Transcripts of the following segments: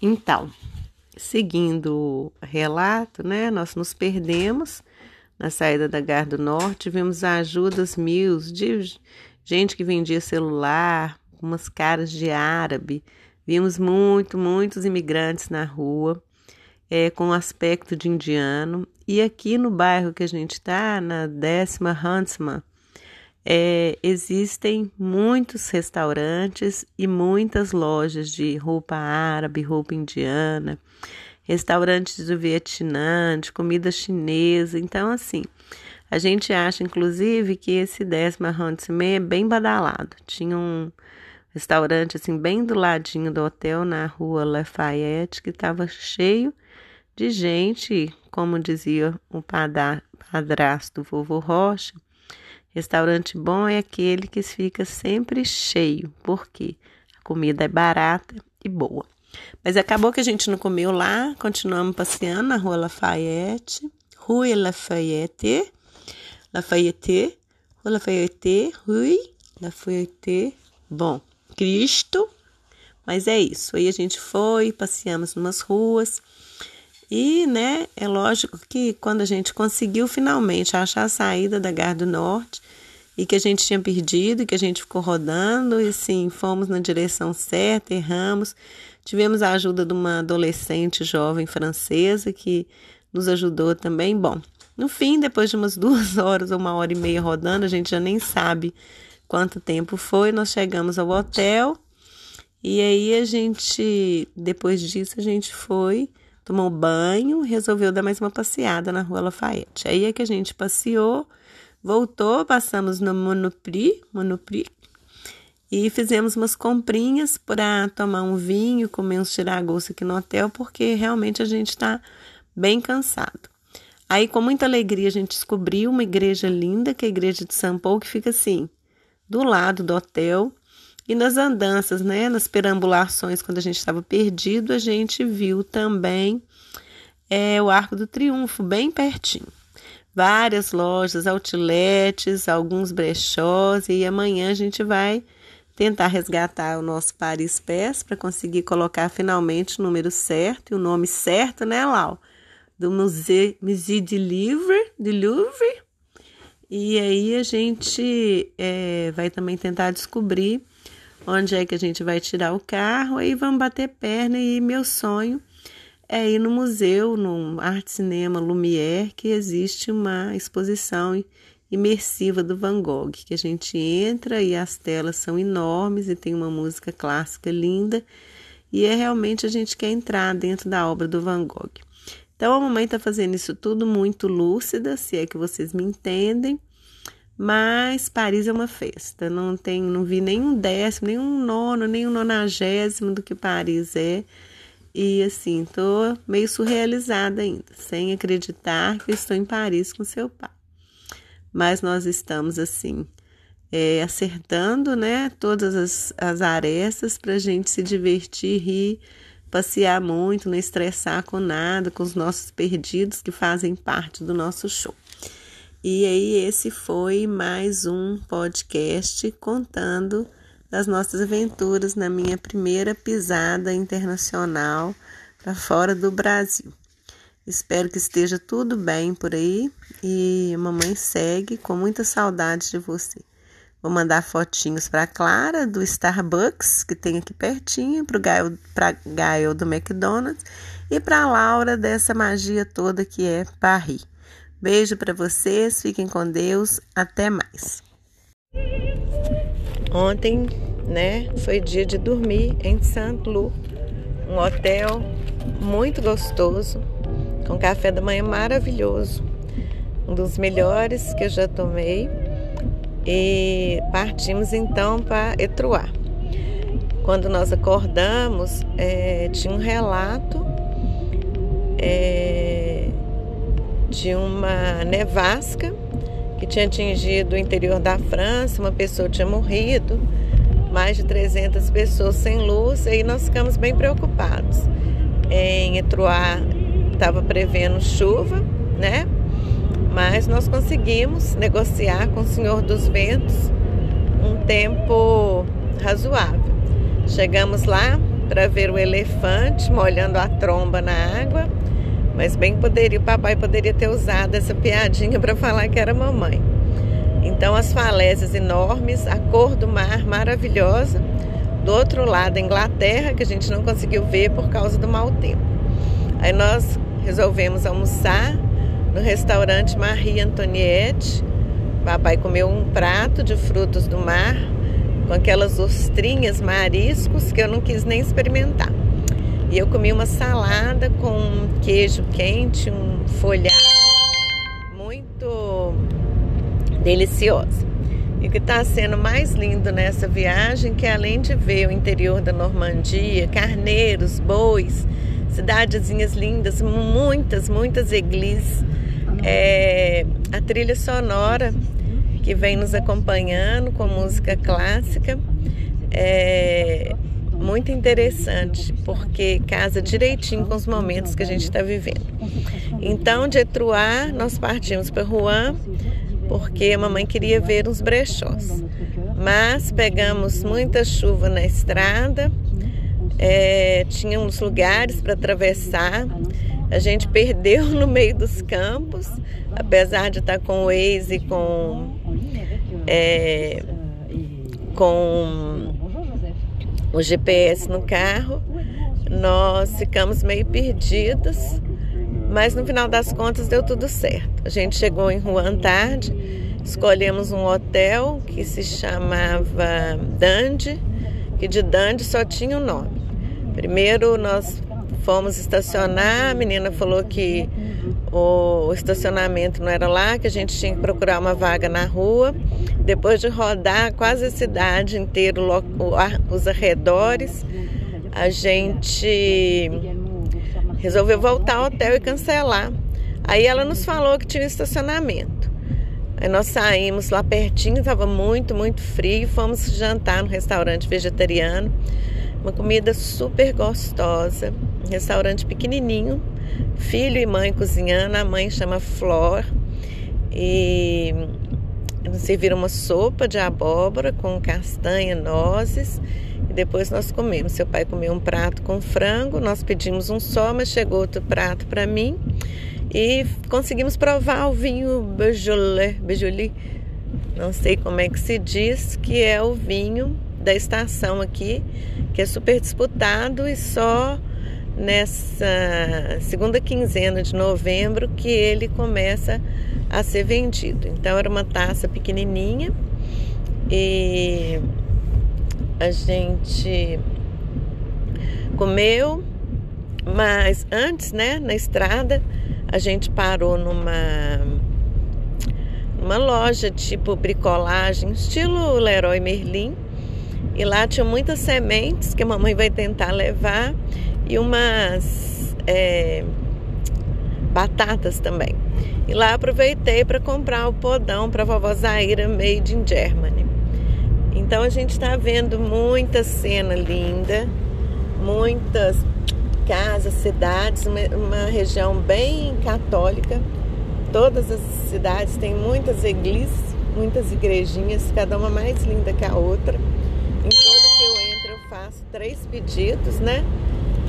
Então, seguindo o relato, né, nós nos perdemos na saída da Gar do Norte, vimos ajudas mil de gente que vendia celular, umas caras de árabe, vimos muito, muitos imigrantes na rua, é, com aspecto de indiano, e aqui no bairro que a gente está, na décima Huntsman, é, existem muitos restaurantes e muitas lojas de roupa árabe, roupa indiana, restaurantes do Vietnã, de comida chinesa. Então, assim, a gente acha, inclusive, que esse décima Huntsman é bem badalado. Tinha um restaurante, assim, bem do ladinho do hotel, na rua Lafayette, que estava cheio de gente, como dizia o padrasto vovô Rocha, Restaurante bom é aquele que fica sempre cheio, porque a comida é barata e boa. Mas acabou que a gente não comeu lá, continuamos passeando na Rua Lafayette, Rue Lafayette, Lafayette, Rua Lafayette, Rue Lafayette, bom, Cristo, mas é isso. Aí a gente foi, passeamos numas ruas, e, né, é lógico que quando a gente conseguiu finalmente achar a saída da Gar do Norte e que a gente tinha perdido, que a gente ficou rodando e sim, fomos na direção certa, erramos. Tivemos a ajuda de uma adolescente jovem francesa que nos ajudou também. Bom, no fim, depois de umas duas horas ou uma hora e meia rodando, a gente já nem sabe quanto tempo foi. Nós chegamos ao hotel e aí a gente, depois disso, a gente foi tomou banho, resolveu dar mais uma passeada na rua Lafayette. Aí é que a gente passeou, voltou, passamos no Monoprix, Monoprix e fizemos umas comprinhas para tomar um vinho, comer uns tiragostos aqui no hotel, porque realmente a gente está bem cansado. Aí, com muita alegria, a gente descobriu uma igreja linda, que é a igreja de São Paulo, que fica assim, do lado do hotel. E nas andanças, né, nas perambulações, quando a gente estava perdido, a gente viu também é, o Arco do Triunfo, bem pertinho. Várias lojas, outlets, alguns brechós, e amanhã a gente vai tentar resgatar o nosso Paris Pés para conseguir colocar finalmente o número certo e o nome certo, né, Lau? Do Musée, Musée de Louvre, de Louvre. E aí a gente é, vai também tentar descobrir onde é que a gente vai tirar o carro, aí vamos bater perna e meu sonho é ir no museu, no Arte Cinema Lumière, que existe uma exposição imersiva do Van Gogh, que a gente entra e as telas são enormes e tem uma música clássica linda, e é realmente a gente quer entrar dentro da obra do Van Gogh. Então a mamãe está fazendo isso tudo muito lúcida, se é que vocês me entendem. Mas Paris é uma festa, não tem, não vi nenhum décimo, nenhum nono, nenhum nonagésimo do que Paris é. E assim, tô meio surrealizada ainda, sem acreditar que estou em Paris com seu pai. Mas nós estamos assim, é, acertando, né, todas as, as arestas para a gente se divertir, rir, passear muito, não estressar com nada, com os nossos perdidos que fazem parte do nosso show. E aí, esse foi mais um podcast contando das nossas aventuras na minha primeira pisada internacional para fora do Brasil. Espero que esteja tudo bem por aí e a mamãe segue com muita saudade de você. Vou mandar fotinhos para Clara do Starbucks, que tem aqui pertinho, para Gael, Gael do McDonald's e para Laura dessa magia toda que é Paris. Beijo para vocês, fiquem com Deus, até mais. Ontem, né, foi dia de dormir em Saint-Lô, um hotel muito gostoso, com café da manhã maravilhoso, um dos melhores que eu já tomei. E partimos então para Etruá. Quando nós acordamos, é, tinha um relato é, de uma nevasca que tinha atingido o interior da França, uma pessoa tinha morrido, mais de 300 pessoas sem luz, e aí nós ficamos bem preocupados. Em Etruá estava prevendo chuva, né? Mas nós conseguimos negociar com o Senhor dos Ventos um tempo razoável. Chegamos lá, para ver o elefante molhando a tromba na água, mas bem poderia, o papai poderia ter usado essa piadinha para falar que era mamãe. Então as falésias enormes, a cor do mar maravilhosa, do outro lado a Inglaterra, que a gente não conseguiu ver por causa do mau tempo. Aí nós resolvemos almoçar no restaurante Marie Antoniette. Papai comeu um prato de frutos do mar com aquelas ostrinhas, mariscos que eu não quis nem experimentar. E eu comi uma salada com queijo quente, um folhado muito deliciosa. E o que está sendo mais lindo nessa viagem, que além de ver o interior da Normandia, carneiros, bois, cidadezinhas lindas, muitas, muitas igrejas, é, a trilha sonora que vem nos acompanhando com música clássica é muito interessante, porque casa direitinho com os momentos que a gente está vivendo. Então, de Etruá, nós partimos para Rouen, porque a mamãe queria ver uns brechós. Mas pegamos muita chuva na estrada, é, tinha uns lugares para atravessar. A gente perdeu no meio dos campos, apesar de estar com o Waze com, é, com o GPS no carro. Nós ficamos meio perdidos mas no final das contas deu tudo certo. A gente chegou em Rouen tarde, escolhemos um hotel que se chamava Dandy, que de Dandy só tinha o um nome. Primeiro nós fomos estacionar, a menina falou que o estacionamento não era lá, que a gente tinha que procurar uma vaga na rua. Depois de rodar quase a cidade inteira, os arredores, a gente resolveu voltar ao hotel e cancelar. Aí ela nos falou que tinha estacionamento. Aí nós saímos lá pertinho, estava muito, muito frio, fomos jantar no restaurante vegetariano. Uma comida super gostosa, restaurante pequenininho, filho e mãe cozinhando, a mãe chama Flor. E serviram uma sopa de abóbora com castanha, nozes depois nós comemos. Seu pai comeu um prato com frango, nós pedimos um só, mas chegou outro prato para mim. E conseguimos provar o vinho Beaujolais, Beaujolais, não sei como é que se diz, que é o vinho da estação aqui, que é super disputado e só nessa segunda quinzena de novembro que ele começa a ser vendido. Então era uma taça pequenininha e a gente comeu, mas antes, né, na estrada, a gente parou numa numa loja tipo bricolagem, estilo Leroy Merlin. E lá tinha muitas sementes que a mamãe vai tentar levar e umas é, batatas também. E lá aproveitei para comprar o podão para vovó Zaira Made in Germany. Então a gente está vendo muita cena linda, muitas casas, cidades, uma, uma, região bem católica. Todas as cidades têm muitas igrejas, muitas igrejinhas, cada uma mais linda que a outra. Em toda que eu entro eu faço três pedidos, né?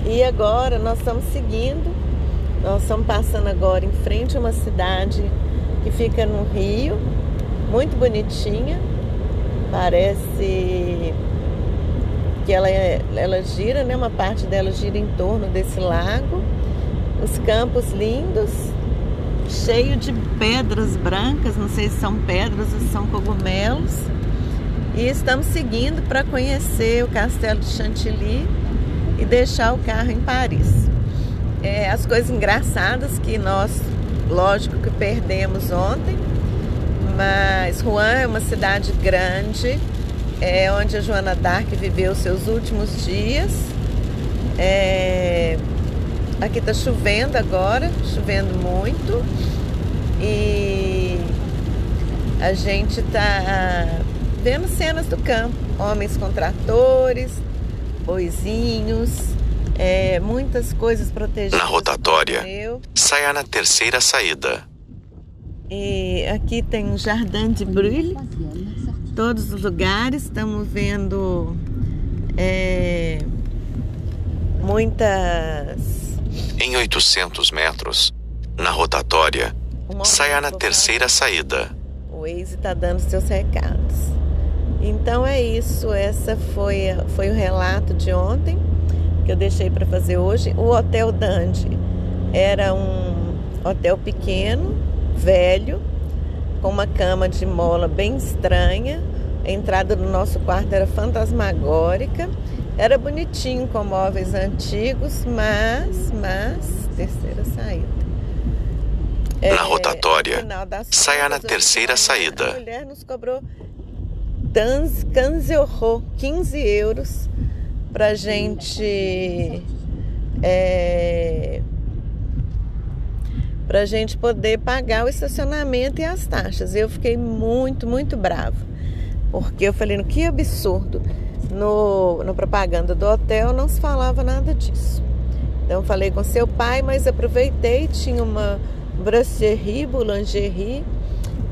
E agora nós estamos seguindo, nós estamos passando agora em frente a uma cidade que fica no Rio, muito bonitinha Parece que ela, ela gira, né? Uma parte dela gira em torno desse lago. Os campos lindos, cheio de pedras brancas, não sei se são pedras ou são cogumelos. E estamos seguindo para conhecer o castelo de Chantilly e deixar o carro em Paris. É, as coisas engraçadas que nós, lógico que perdemos ontem, mas Rouen é uma cidade grande, é onde a Joana Dark viveu seus últimos dias. É... Aqui está chovendo agora, chovendo muito. E a gente está vendo cenas do campo, homens com tratores, boizinhos, é, muitas coisas protegidas. Na rotatória, saia na terceira saída. E aqui tem um Jardim de Brulhe, todos os lugares. Estamos vendo é, muitas. Em 800 metros, na rotatória, saia na terceira saída. O Waze está dando seus recados. Então é isso. Essa foi, foi o relato de ontem que eu deixei para fazer hoje. O Hotel Dandy era um hotel pequeno, velho, com uma cama de mola bem estranha. A entrada do nosso quarto era fantasmagórica. Era bonitinho com móveis antigos, mas, mas, terceira saída. Na é, rotatória, saia na terceira saída. A mulher nos cobrou 15 euros, 15 euros pra gente é, pra gente poder pagar o estacionamento e as taxas. Eu fiquei muito, muito brava. Porque eu falei, que absurdo. No, no propaganda do hotel não se falava nada disso. Então falei com seu pai, mas aproveitei, tinha uma brasserie, boulangerie.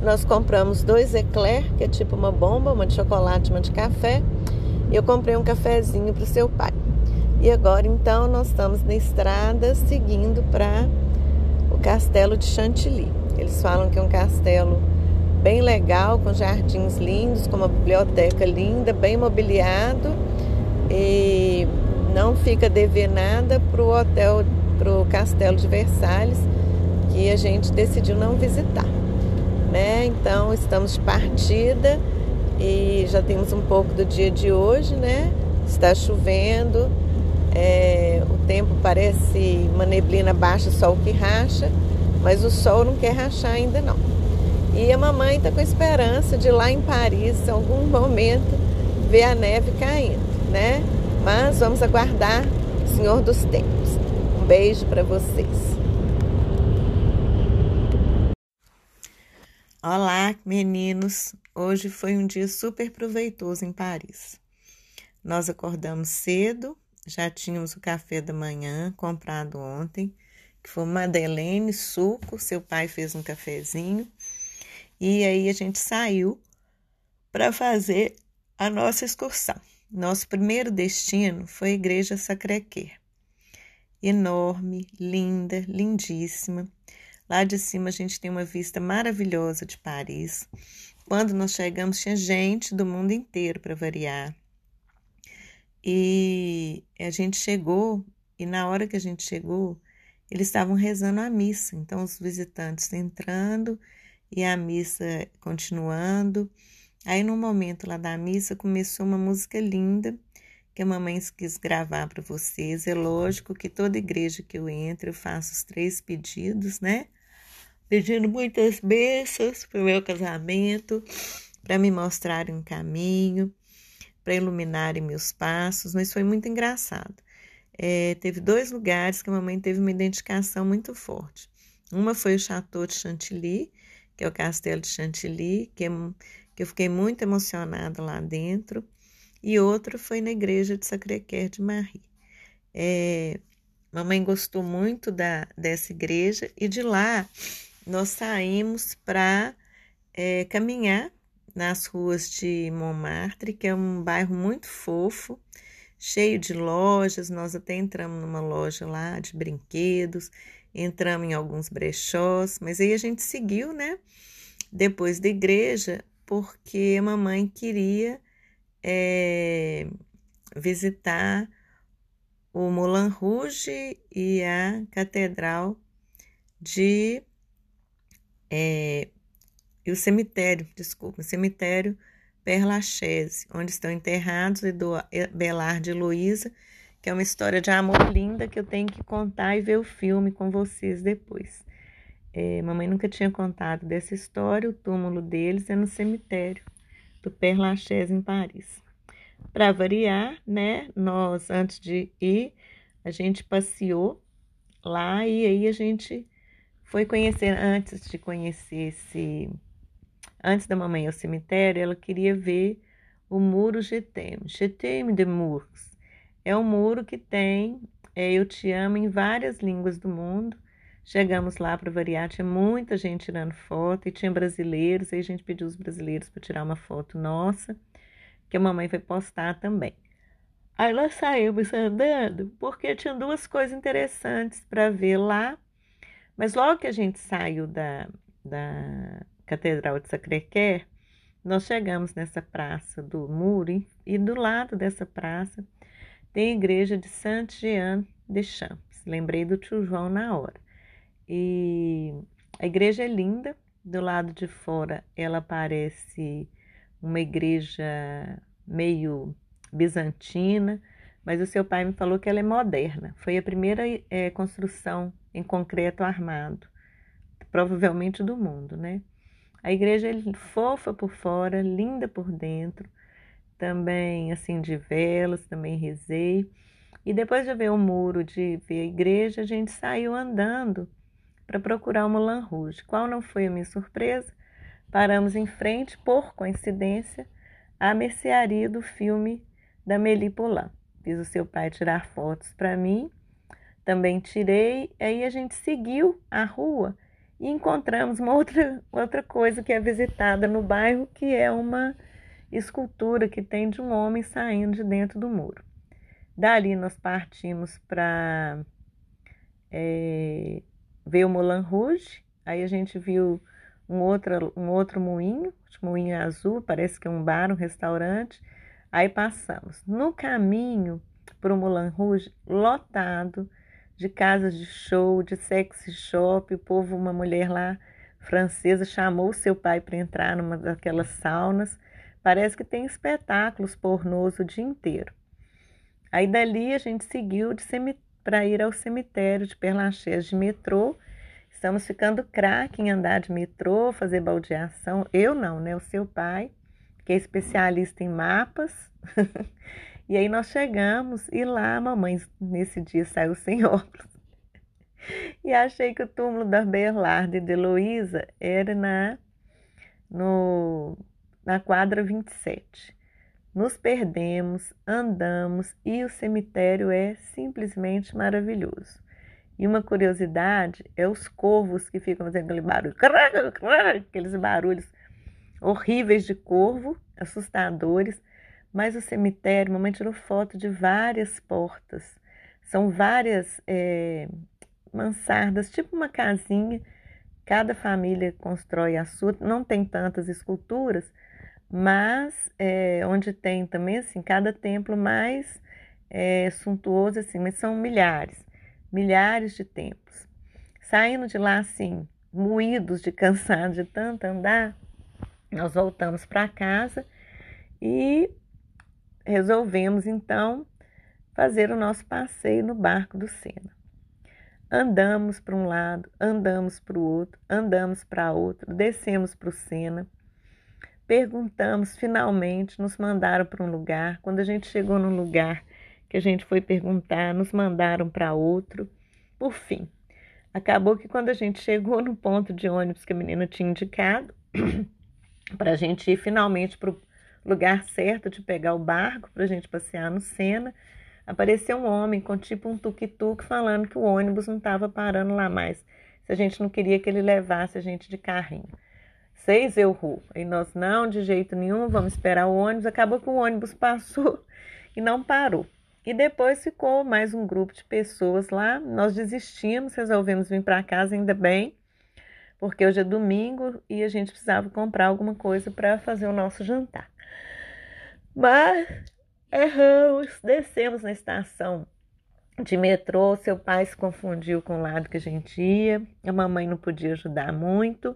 Nós compramos dois eclairs, que é tipo uma bomba, uma de chocolate, uma de café eu comprei um cafezinho para o seu pai. E agora então nós estamos na estrada seguindo para o castelo de Chantilly. Eles falam que é um castelo bem legal, com jardins lindos, com uma biblioteca linda, bem mobiliado e não fica dever nada para o hotel, para o castelo de Versalhes, que a gente decidiu não visitar. Né? Então estamos de partida e já temos um pouco do dia de hoje, né? Está chovendo, é, o tempo parece uma neblina baixa, sol que racha, mas o sol não quer rachar ainda não. E a mamãe está com esperança de lá em Paris, em algum momento, ver a neve caindo, né? Mas vamos aguardar Senhor dos Tempos. Um beijo para vocês. Olá, meninos! Hoje foi um dia super proveitoso em Paris. Nós acordamos cedo, já tínhamos o café da manhã comprado ontem, que foi madeleine, suco, seu pai fez um cafezinho, e aí a gente saiu para fazer a nossa excursão. Nosso primeiro destino foi a Igreja Sacré-Cœur. Enorme, linda, lindíssima Lá de cima a gente tem uma vista maravilhosa de Paris. Quando nós chegamos, tinha gente do mundo inteiro para variar. E a gente chegou, e na hora que a gente chegou, eles estavam rezando a missa. Então, os visitantes entrando e a missa continuando. Aí, no momento lá da missa, começou uma música linda que a mamãe quis gravar para vocês. É lógico que toda igreja que eu entro, eu faço os três pedidos, né? Pedindo muitas bênçãos para o meu casamento, para me mostrarem um caminho, para iluminarem meus passos, mas foi muito engraçado. É, teve dois lugares que a mamãe teve uma identificação muito forte. Uma foi o Chateau de Chantilly, que é o Castelo de Chantilly, que, é, que eu fiquei muito emocionada lá dentro e outra foi na igreja de Sacré-Cœur de Marie. É, mamãe gostou muito da, dessa igreja e de lá nós saímos para é, caminhar nas ruas de Montmartre, que é um bairro muito fofo, cheio de lojas. Nós até entramos numa loja lá de brinquedos, entramos em alguns brechós, mas aí a gente seguiu, né? Depois da igreja, porque a mamãe queria é, visitar o Moulin Rouge e a Catedral de. É, e o cemitério, desculpa, o cemitério Père Lachaise, onde estão enterrados Belard e Luísa, que é uma história de amor linda que eu tenho que contar e ver o filme com vocês depois. É, mamãe nunca tinha contado dessa história, o túmulo deles é no cemitério do Père Lachaise em Paris. Para variar, né, nós antes de ir, a gente passeou lá e aí a gente foi conhecer, antes de conhecer esse, antes da mamãe ir ao cemitério, ela queria ver o muro Getem, Getem de Murs. É um muro que tem é, Eu Te Amo em várias línguas do mundo. Chegamos lá para variar, tinha muita gente tirando foto e tinha brasileiros, aí a gente pediu os brasileiros para tirar uma foto nossa que a mamãe vai postar também. Aí nós saímos andando porque tinha duas coisas interessantes para ver lá. Mas logo que a gente saiu da, da Catedral de Sacré-Cœur, nós chegamos nessa praça do Muro e do lado dessa praça tem a igreja de Saint-Jean de Champs. Lembrei do tio João na hora. E a igreja é linda. Do lado de fora ela parece uma igreja meio bizantina, mas o seu pai me falou que ela é moderna. Foi a primeira é, construção em concreto armado, provavelmente do mundo, né? A igreja é fofa por fora, linda por dentro, também assim de velas, também rezei. E depois de ver o muro, de ver a igreja, a gente saiu andando para procurar o Moulin Rouge. Qual não foi a minha surpresa? Paramos em frente, por coincidência, à mercearia do filme da Meli Polan. Fiz o seu pai tirar fotos para mim, também tirei, aí a gente seguiu a rua e encontramos uma outra, outra coisa que é visitada no bairro, que é uma escultura que tem de um homem saindo de dentro do muro. Dali nós partimos para é, ver o Moulin Rouge, aí a gente viu um outro, um outro moinho, moinho azul, parece que é um bar, um restaurante. Aí passamos. No caminho para o Moulin Rouge, lotado, de casas de show, de sexy shop. O povo, uma mulher lá francesa, chamou seu pai para entrar numa daquelas saunas. Parece que tem espetáculos pornôs o dia inteiro. Aí dali a gente seguiu para ir ao cemitério de Perlachés de metrô. Estamos ficando craque em andar de metrô, fazer baldeação. Eu não, né? O seu pai, que é especialista em mapas. E aí nós chegamos e lá a mamãe nesse dia saiu sem óculos. E achei que o túmulo da Berlarda e de Heloísa era na, no, na quadra 27. Nos perdemos, andamos e o cemitério é simplesmente maravilhoso. E uma curiosidade é os corvos que ficam fazendo aquele barulho, aqueles barulhos horríveis de corvo, assustadores mas o cemitério, mamãe tirou foto de várias portas. São várias é, mansardas, tipo uma casinha. Cada família constrói a sua. Não tem tantas esculturas, mas é, onde tem também, assim, cada templo mais é, suntuoso, assim, mas são milhares, milhares de templos. Saindo de lá, assim, moídos de cansado de tanto andar, nós voltamos para casa e resolvemos então fazer o nosso passeio no barco do Sena. Andamos para um lado, andamos para o outro, andamos para outro, descemos para o Sena, perguntamos, finalmente nos mandaram para um lugar. Quando a gente chegou num lugar que a gente foi perguntar, nos mandaram para outro. Por fim, acabou que quando a gente chegou no ponto de ônibus que a menina tinha indicado, para a gente ir finalmente para o lugar certo de pegar o barco para a gente passear no Sena, apareceu um homem com tipo um tuk-tuk falando que o ônibus não estava parando lá mais, se a gente não queria que ele levasse a gente de carrinho. Seis eu ru. E nós, não, de jeito nenhum, vamos esperar o ônibus. Acabou que o ônibus passou e não parou. E depois ficou mais um grupo de pessoas lá. Nós desistimos, resolvemos vir para casa, ainda bem, porque hoje é domingo e a gente precisava comprar alguma coisa para fazer o nosso jantar. Mas erramos, descemos na estação de metrô. Seu pai se confundiu com o lado que a gente ia, a mamãe não podia ajudar muito.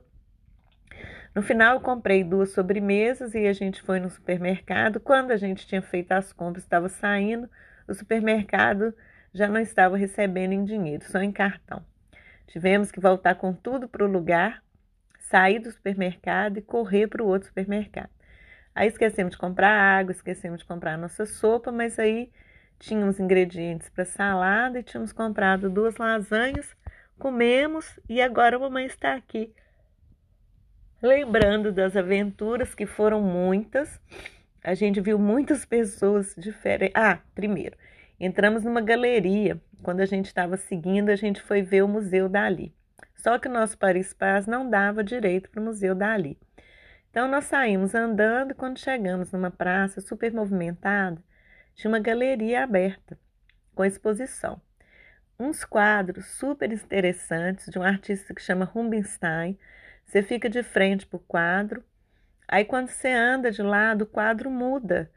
No final, eu comprei duas sobremesas e a gente foi no supermercado. Quando a gente tinha feito as compras, estava saindo, o supermercado já não estava recebendo em dinheiro, só em cartão. Tivemos que voltar com tudo para o lugar, sair do supermercado e correr para o outro supermercado. Aí esquecemos de comprar água, esquecemos de comprar a nossa sopa, mas aí tínhamos ingredientes para salada e tínhamos comprado duas lasanhas, comemos e agora a mamãe está aqui. Lembrando das aventuras que foram muitas, a gente viu muitas pessoas diferentes. Ah, primeiro, entramos numa galeria. Quando a gente estava seguindo, a gente foi ver o Museu Dali. Só que o nosso Paris Paz não dava direito para o Museu Dali. Então nós saímos andando e quando chegamos numa praça super movimentada, tinha uma galeria aberta com exposição. Uns quadros super interessantes de um artista que chama Rubinstein. Você fica de frente para o quadro, aí quando você anda de lado, o quadro muda.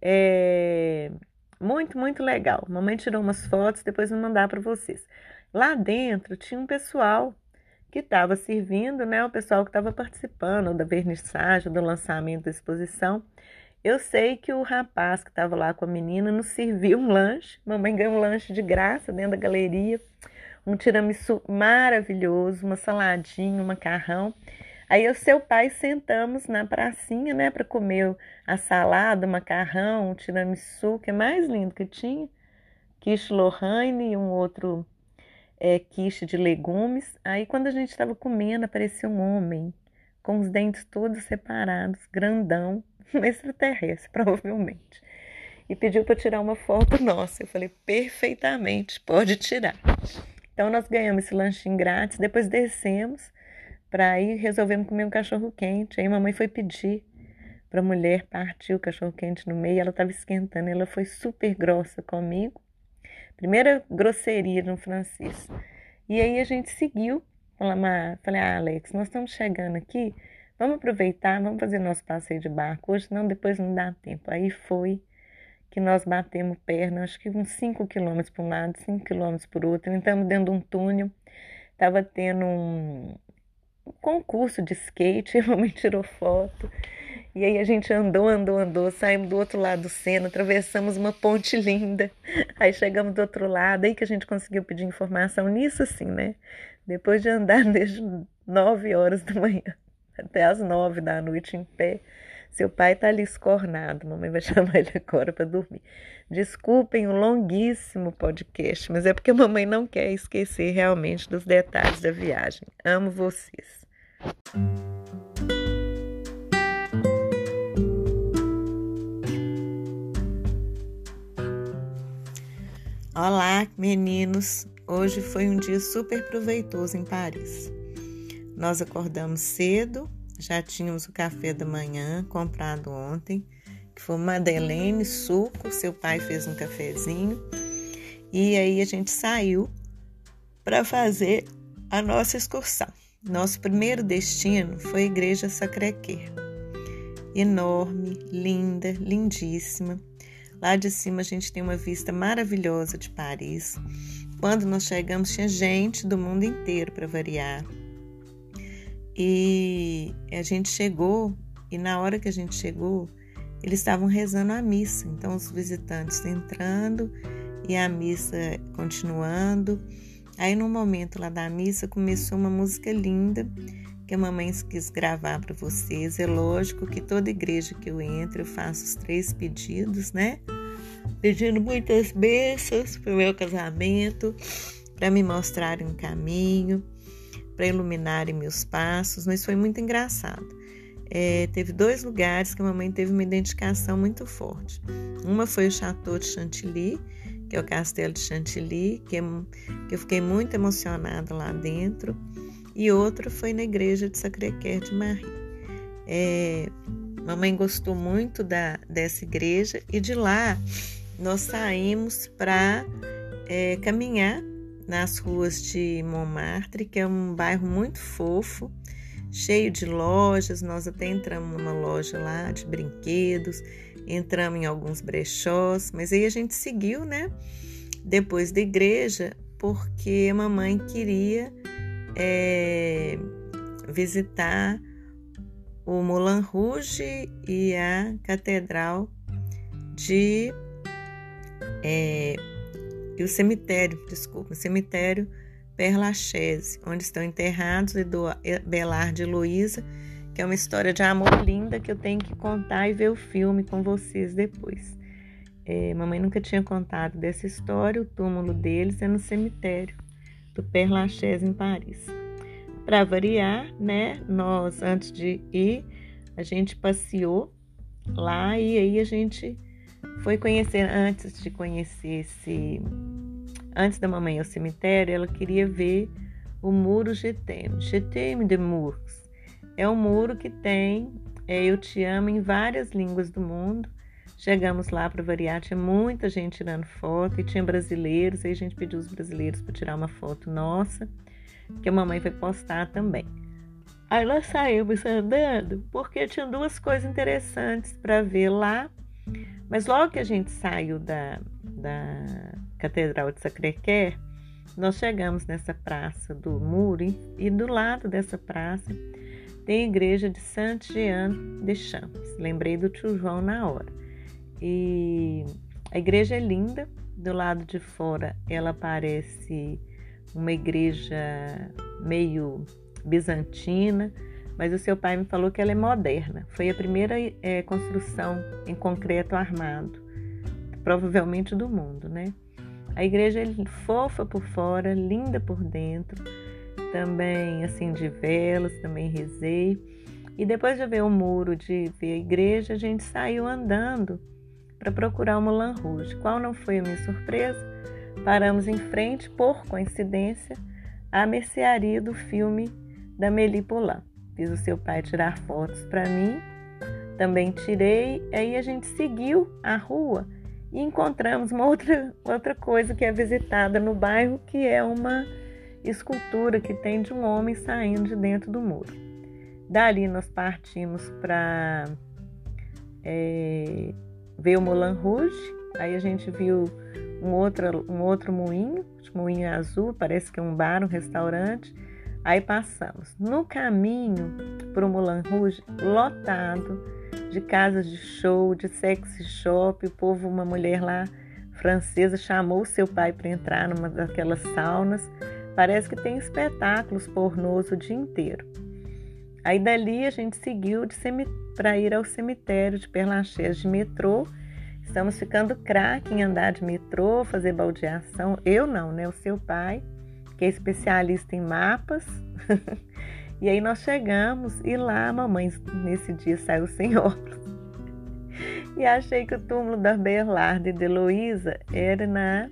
É muito, muito legal. Mamãe tirou umas fotos, depois vou mandar para vocês. Lá dentro tinha um pessoal que estava servindo, né? O pessoal que estava participando da vernissagem, do lançamento da exposição. Eu sei que o rapaz que estava lá com a menina nos serviu um lanche. Mamãe ganhou um lanche de graça dentro da galeria. Um tiramisu maravilhoso, uma saladinha, um macarrão. Aí eu e seu pai sentamos na pracinha, né, para comer a salada, o macarrão, o tiramisu, que é mais lindo que tinha. Quiche Lorraine e um outro é, quiche de legumes. Aí quando a gente estava comendo, apareceu um homem com os dentes todos separados, grandão, um extraterrestre, provavelmente. E pediu para tirar uma foto nossa. Eu falei, perfeitamente, pode tirar. Então nós ganhamos esse lanchinho grátis, depois descemos para ir resolvemos comer um cachorro quente. Aí mamãe foi pedir para a mulher partir o cachorro quente no meio, ela estava esquentando, ela foi super grossa comigo. Primeira grosseria no francês. E aí a gente seguiu. Falei, ah, Alex, nós estamos chegando aqui, vamos aproveitar, vamos fazer nosso passeio de barco hoje, não, depois não dá tempo. Aí foi que nós batemos perna, acho que uns 5 quilômetros para um lado, 5 quilômetros por outro, entramos dentro de um túnel, estava tendo um concurso de skate, a mamãe tirou foto. E aí a gente andou, andou, andou, saímos do outro lado do Sena, atravessamos uma ponte linda. Aí chegamos do outro lado, aí que a gente conseguiu pedir informação nisso assim, né? Depois de andar desde 9 horas da manhã até as 9 da noite em pé. Seu pai tá ali escornado, mamãe vai chamar ele agora para dormir. Desculpem o longuíssimo podcast, mas é porque a mamãe não quer esquecer realmente dos detalhes da viagem. Amo vocês. Olá, meninos! Hoje foi um dia super proveitoso em Paris. Nós acordamos cedo, já tínhamos o café da manhã comprado ontem, que foi madeleine, suco, seu pai fez um cafezinho. E aí a gente saiu para fazer a nossa excursão. Nosso primeiro destino foi a Igreja Sacré-Cœur. Enorme, linda, lindíssima Lá de cima a gente tem uma vista maravilhosa de Paris. Quando nós chegamos, tinha gente do mundo inteiro para variar. E a gente chegou, e na hora que a gente chegou, eles estavam rezando a missa. Então, os visitantes entrando e a missa continuando. Aí, no momento lá da missa, começou uma música linda que a mamãe quis gravar para vocês. É lógico que toda igreja que eu entro, eu faço os três pedidos, né? Pedindo muitas bênçãos para o meu casamento, para me mostrarem um caminho, para iluminarem meus passos, mas foi muito engraçado. É, teve dois lugares que a mamãe teve uma identificação muito forte. Uma foi o Chateau de Chantilly, que é o Castelo de Chantilly, que, é, que eu fiquei muito emocionada lá dentro e outro foi na igreja de Sacré-Cœur de Marie. É, mamãe gostou muito da, dessa igreja e de lá nós saímos para é, caminhar nas ruas de Montmartre, que é um bairro muito fofo, cheio de lojas. Nós até entramos numa loja lá de brinquedos, entramos em alguns brechós, mas aí a gente seguiu, né? Depois da igreja, porque a mamãe queria é, visitar o Moulin Rouge e a Catedral de. É, e o cemitério, desculpa, o cemitério Père Lachaise, onde estão enterrados Belard e Luísa, que é uma história de amor linda que eu tenho que contar e ver o filme com vocês depois. É, mamãe nunca tinha contado dessa história, o túmulo deles é no cemitério do Père Lachaise em Paris. Para variar, né, nós antes de ir, a gente passeou lá e aí a gente foi conhecer antes de conhecer esse antes da mamãe ao cemitério, ela queria ver o muro Getem, Getem de Mours. É um muro que tem é, Eu Te Amo em várias línguas do mundo, Chegamos lá para variar, tinha muita gente tirando foto e tinha brasileiros. Aí a gente pediu os brasileiros para tirar uma foto nossa, que a mamãe foi postar também. Aí nós saímos andando porque tinha duas coisas interessantes para ver lá. Mas logo que a gente saiu da, da Catedral de Sacré-Cœur, nós chegamos nessa praça do muro e do lado dessa praça tem a igreja de Saint-Jean de Champs. Lembrei do tio João na hora. E a igreja é linda. Do lado de fora ela parece uma igreja meio bizantina, mas o seu pai me falou que ela é moderna. Foi a primeira é, construção em concreto armado, provavelmente do mundo, né? A igreja é fofa por fora, linda por dentro, também assim de velas, também rezei. E depois de ver o muro, de ver a igreja, a gente saiu andando para procurar o Moulin Rouge. Qual não foi a minha surpresa? Paramos em frente, por coincidência, à mercearia do filme da Meli Polan. Fiz o seu pai tirar fotos para mim, também tirei, aí a gente seguiu a rua e encontramos uma outra, outra coisa que é visitada no bairro, que é uma escultura que tem de um homem saindo de dentro do muro. Dali nós partimos para é, ver o Moulin Rouge, aí a gente viu um outro, um outro moinho, moinho azul, parece que é um bar, um restaurante. Aí passamos. No caminho para o Moulin Rouge, lotado de casas de show, de sexy shop. O povo, uma mulher lá francesa, chamou seu pai para entrar numa daquelas saunas. Parece que tem espetáculos pornôs o dia inteiro. Aí dali a gente seguiu para ir ao cemitério de Perlachés de metrô. Estamos ficando craque em andar de metrô, fazer baldeação. Eu não, né? O seu pai, que é especialista em mapas. E aí nós chegamos e lá a mamãe nesse dia saiu sem óculos. E achei que o túmulo da Berlarda e de Heloísa era na,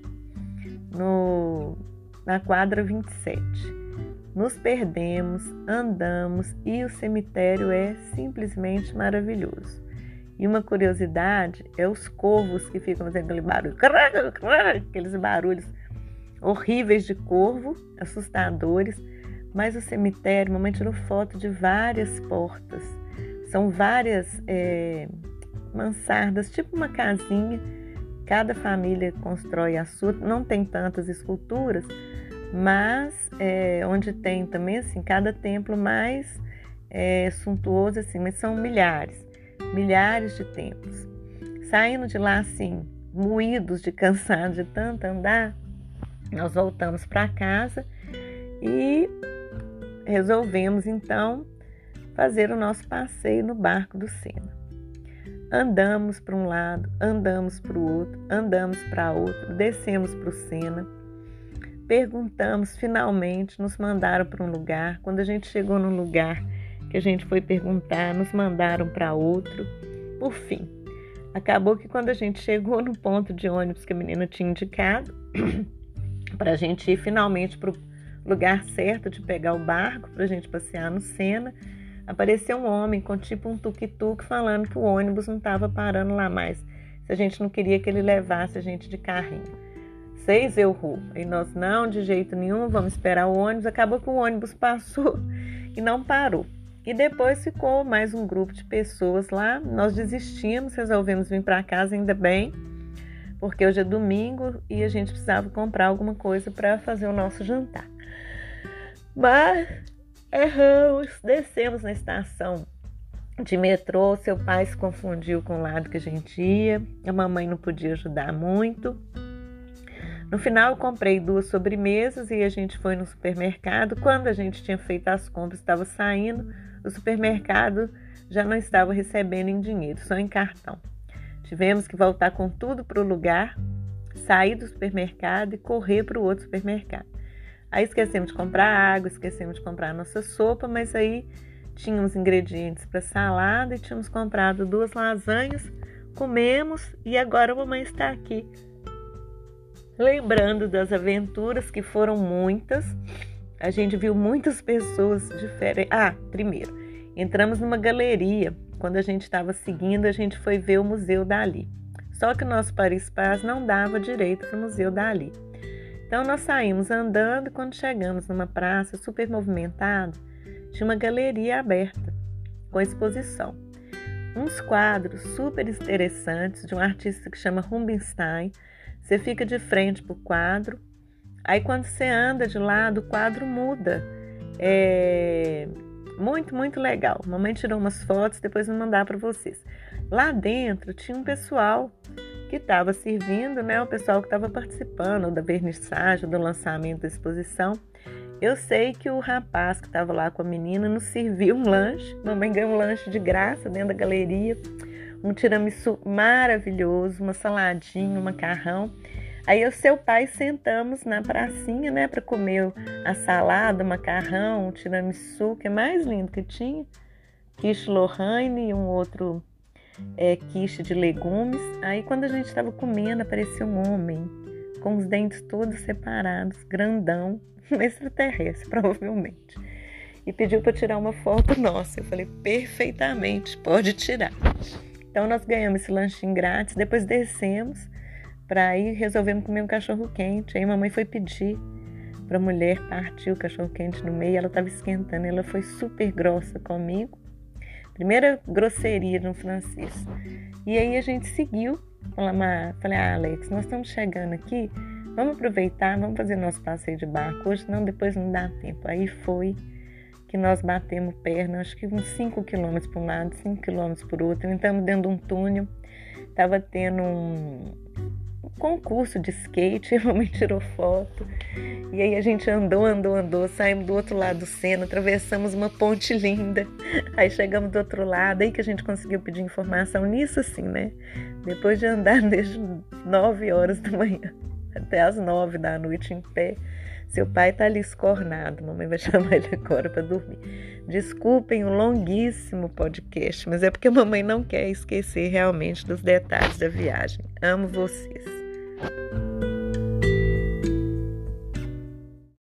no, na quadra 27. Nos perdemos, andamos e o cemitério é simplesmente maravilhoso. E uma curiosidade é os corvos que ficam fazendo aquele barulho, aqueles barulhos horríveis de corvo, assustadores mas o cemitério, mamãe tirou foto de várias portas. São várias é, mansardas, tipo uma casinha. Cada família constrói a sua. Não tem tantas esculturas, mas é, onde tem também assim cada templo mais é, suntuoso assim, mas são milhares, milhares de templos. Saindo de lá assim, moídos de cansado de tanto andar, nós voltamos para casa e resolvemos então fazer o nosso passeio no barco do Sena. Andamos para um lado, andamos para o outro, andamos para outro, descemos para o Sena, perguntamos, finalmente nos mandaram para um lugar. Quando a gente chegou num lugar que a gente foi perguntar, nos mandaram para outro. Por fim, acabou que quando a gente chegou no ponto de ônibus que a menina tinha indicado, para a gente ir finalmente para o lugar certo de pegar o barco para a gente passear no Sena, apareceu um homem com tipo um tuk-tuk falando que o ônibus não estava parando lá mais, se a gente não queria que ele levasse a gente de carrinho. Seis euro. E nós, não, de jeito nenhum, vamos esperar o ônibus. Acabou que o ônibus passou e não parou. E depois ficou mais um grupo de pessoas lá. Nós desistimos, resolvemos vir para casa, ainda bem, porque hoje é domingo e a gente precisava comprar alguma coisa para fazer o nosso jantar. Mas erramos, descemos na estação de metrô. Seu pai se confundiu com o lado que a gente ia, a mamãe não podia ajudar muito. No final, eu comprei duas sobremesas e a gente foi no supermercado. Quando a gente tinha feito as compras, estava saindo, o supermercado já não estava recebendo em dinheiro, só em cartão. Tivemos que voltar com tudo para o lugar, sair do supermercado e correr para o outro supermercado. Aí esquecemos de comprar água, esquecemos de comprar a nossa sopa, mas aí tínhamos ingredientes para salada e tínhamos comprado duas lasanhas, comemos e agora a mamãe está aqui. Lembrando das aventuras que foram muitas, a gente viu muitas pessoas diferentes. Ah, primeiro, entramos numa galeria quando a gente estava seguindo, a gente foi ver o Museu Dali. Só que o nosso Paris Paz não dava direito para o Museu Dali. Então nós saímos andando quando chegamos numa praça super movimentada, tinha uma galeria aberta com exposição. Uns quadros super interessantes de um artista que chama Rubinstein. Você fica de frente para o quadro, aí quando você anda de lado, o quadro muda. É muito, muito legal. Mamãe tirou umas fotos, depois vou mandar para vocês. Lá dentro tinha um pessoal que estava servindo, né? O pessoal que estava participando da vernissagem, do lançamento da exposição. Eu sei que o rapaz que estava lá com a menina nos serviu um lanche. Mamãe ganhou um lanche de graça dentro da galeria. Um tiramisu maravilhoso, uma saladinha, um macarrão. Aí eu e seu pai sentamos na pracinha, né, para comer a salada, o macarrão, o tiramisu, que é mais lindo que tinha. Quiche Lorraine e um outro é, quiche de legumes. Aí quando a gente estava comendo, apareceu um homem com os dentes todos separados, grandão, um extraterrestre, provavelmente. E pediu para tirar uma foto nossa. Eu falei, perfeitamente, pode tirar. Então nós ganhamos esse lanchinho grátis, depois descemos para ir resolvemos comer um cachorro quente. Aí mamãe foi pedir para a mulher partir o cachorro quente no meio, ela estava esquentando, ela foi super grossa comigo. Primeira grosseria no francês. E aí a gente seguiu. Falei, ah, Alex, nós estamos chegando aqui, vamos aproveitar, vamos fazer nosso passeio de barco hoje, senão depois não dá tempo. Aí foi que nós batemos perna, acho que uns 5 quilômetros para um lado, 5 quilômetros por outro, entramos dentro de um túnel, estava tendo um, concurso de skate, a mamãe tirou foto. E aí a gente andou, andou, andou, saímos do outro lado do Sena, atravessamos uma ponte linda. Aí chegamos do outro lado, aí que a gente conseguiu pedir informação nisso assim, né? Depois de andar desde 9 horas da manhã até as 9 da noite em pé. Seu pai tá ali escornado, mamãe vai chamar ele agora para dormir. Desculpem o longuíssimo podcast, mas é porque a mamãe não quer esquecer realmente dos detalhes da viagem. Amo vocês.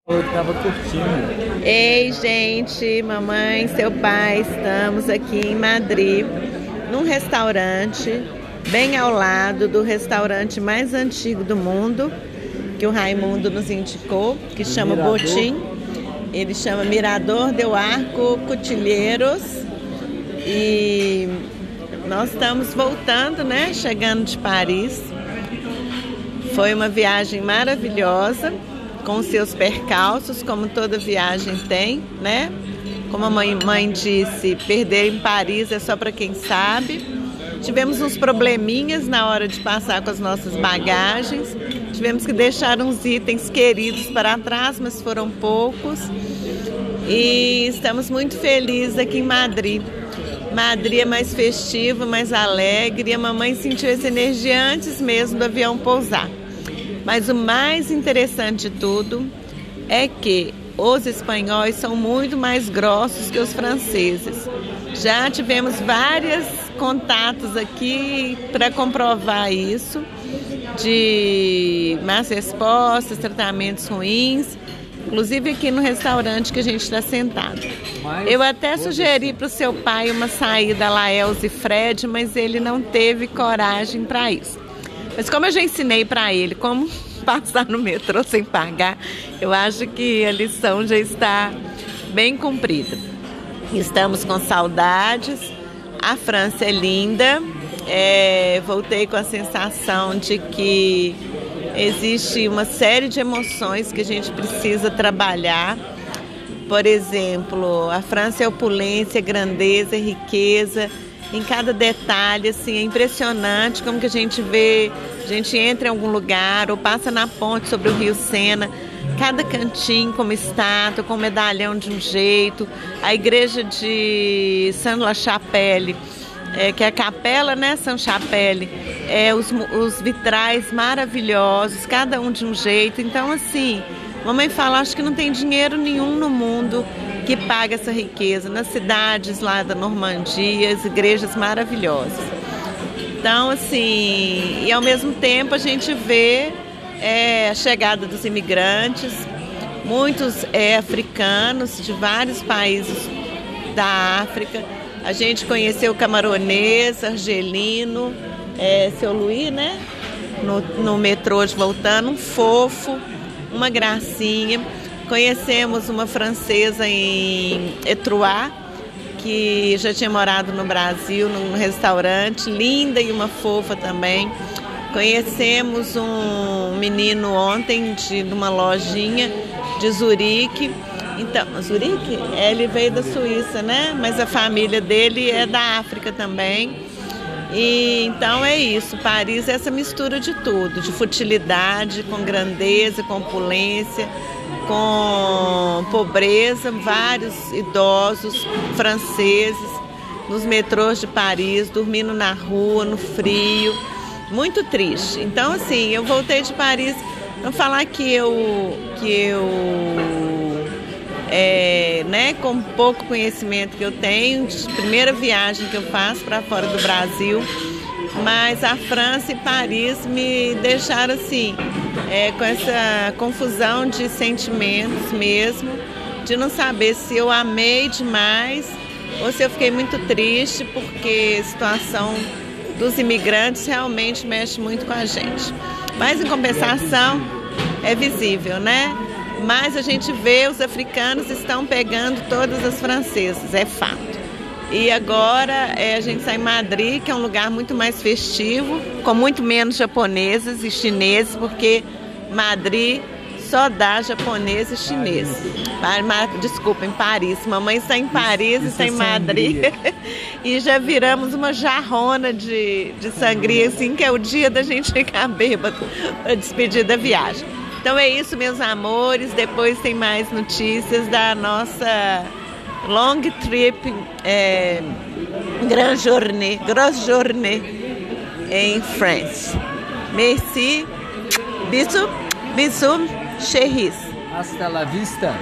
Eu tava curtindo. Ei, gente, mamãe, seu pai, estamos aqui em Madrid, num restaurante bem ao lado do restaurante mais antigo do mundo, que o Raimundo nos indicou, que chama Mirador. Botim. Ele chama Mirador del Arco Cutilheiros. E nós estamos voltando, né? Chegando de Paris. Foi uma viagem maravilhosa, com seus percalços, como toda viagem tem, né? Como a mãe, mãe disse, perder em Paris é só para quem sabe. Tivemos uns probleminhas na hora de passar com as nossas bagagens. Tivemos que deixar uns itens queridos para trás, mas foram poucos. E estamos muito felizes aqui em Madrid. Madrid é mais festivo, mais alegre. E a mamãe sentiu essa energia antes mesmo do avião pousar. Mas o mais interessante de tudo é que os espanhóis são muito mais grossos que os franceses. Já tivemos vários contatos aqui para comprovar isso, de más respostas, tratamentos ruins, inclusive aqui no restaurante que a gente está sentado. Eu até sugeri para o seu pai uma saída lá, Elze e Fred, mas ele não teve coragem para isso. Mas como eu já ensinei para ele como passar no metrô sem pagar, eu acho que a lição já está bem cumprida. Estamos com saudades. A França é linda. É, voltei com a sensação de que existe uma série de emoções que a gente precisa trabalhar. Por exemplo, a França é opulência, grandeza, riqueza em cada detalhe, assim, é impressionante como que a gente vê, a gente entra em algum lugar ou passa na ponte sobre o Rio Sena, cada cantinho como estátua, com medalhão de um jeito, a igreja de Saint-La-Chapelle, é, que é a capela, né, Saint-Chapelle, é, os, os vitrais maravilhosos, cada um de um jeito, então assim, mamãe fala, acho que não tem dinheiro nenhum no mundo que paga essa riqueza nas cidades lá da Normandia, as igrejas maravilhosas. Então, assim, e ao mesmo tempo a gente vê é, a chegada dos imigrantes, muitos é, africanos de vários países da África, A gente conheceu camaronês, argelino, é, seu Luiz, né? No, no metrô de voltando, um fofo, uma gracinha. Conhecemos uma francesa em Etruá, que já tinha morado no Brasil, num restaurante, linda e uma fofa também. Conhecemos um menino ontem de, de uma lojinha de Zurique. Então, Zurique, ele veio da Suíça, né? Mas a família dele é da África também. E então é isso, Paris é essa mistura de tudo, de futilidade com grandeza, com opulência, com pobreza, vários idosos franceses nos metrôs de Paris, dormindo na rua, no frio, muito triste. Então assim, eu voltei de Paris, não falar que eu que eu é, né, com pouco conhecimento que eu tenho, primeira viagem que eu faço para fora do Brasil, mas a França e Paris me deixaram assim, é, com essa confusão de sentimentos mesmo, de não saber se eu amei demais ou se eu fiquei muito triste, porque a situação dos imigrantes realmente mexe muito com a gente. Mas em compensação, é visível, né? Mas a gente vê os africanos estão pegando todas as francesas, é fato. E agora é, a gente sai em Madrid, que é um lugar muito mais festivo, com muito menos japoneses e chineses, porque Madrid só dá japonês e chinês. Desculpa, em Paris. Mamãe está em Paris e está em Madrid. e já viramos uma jarrona de, de sangria, assim, que é o dia da gente ficar bêbado para despedir da viagem. Então é isso, meus amores. Depois tem mais notícias da nossa long trip, é, grand journée, grosse journée em France. Merci. Bisous, bisous, chéris. Hasta la vista.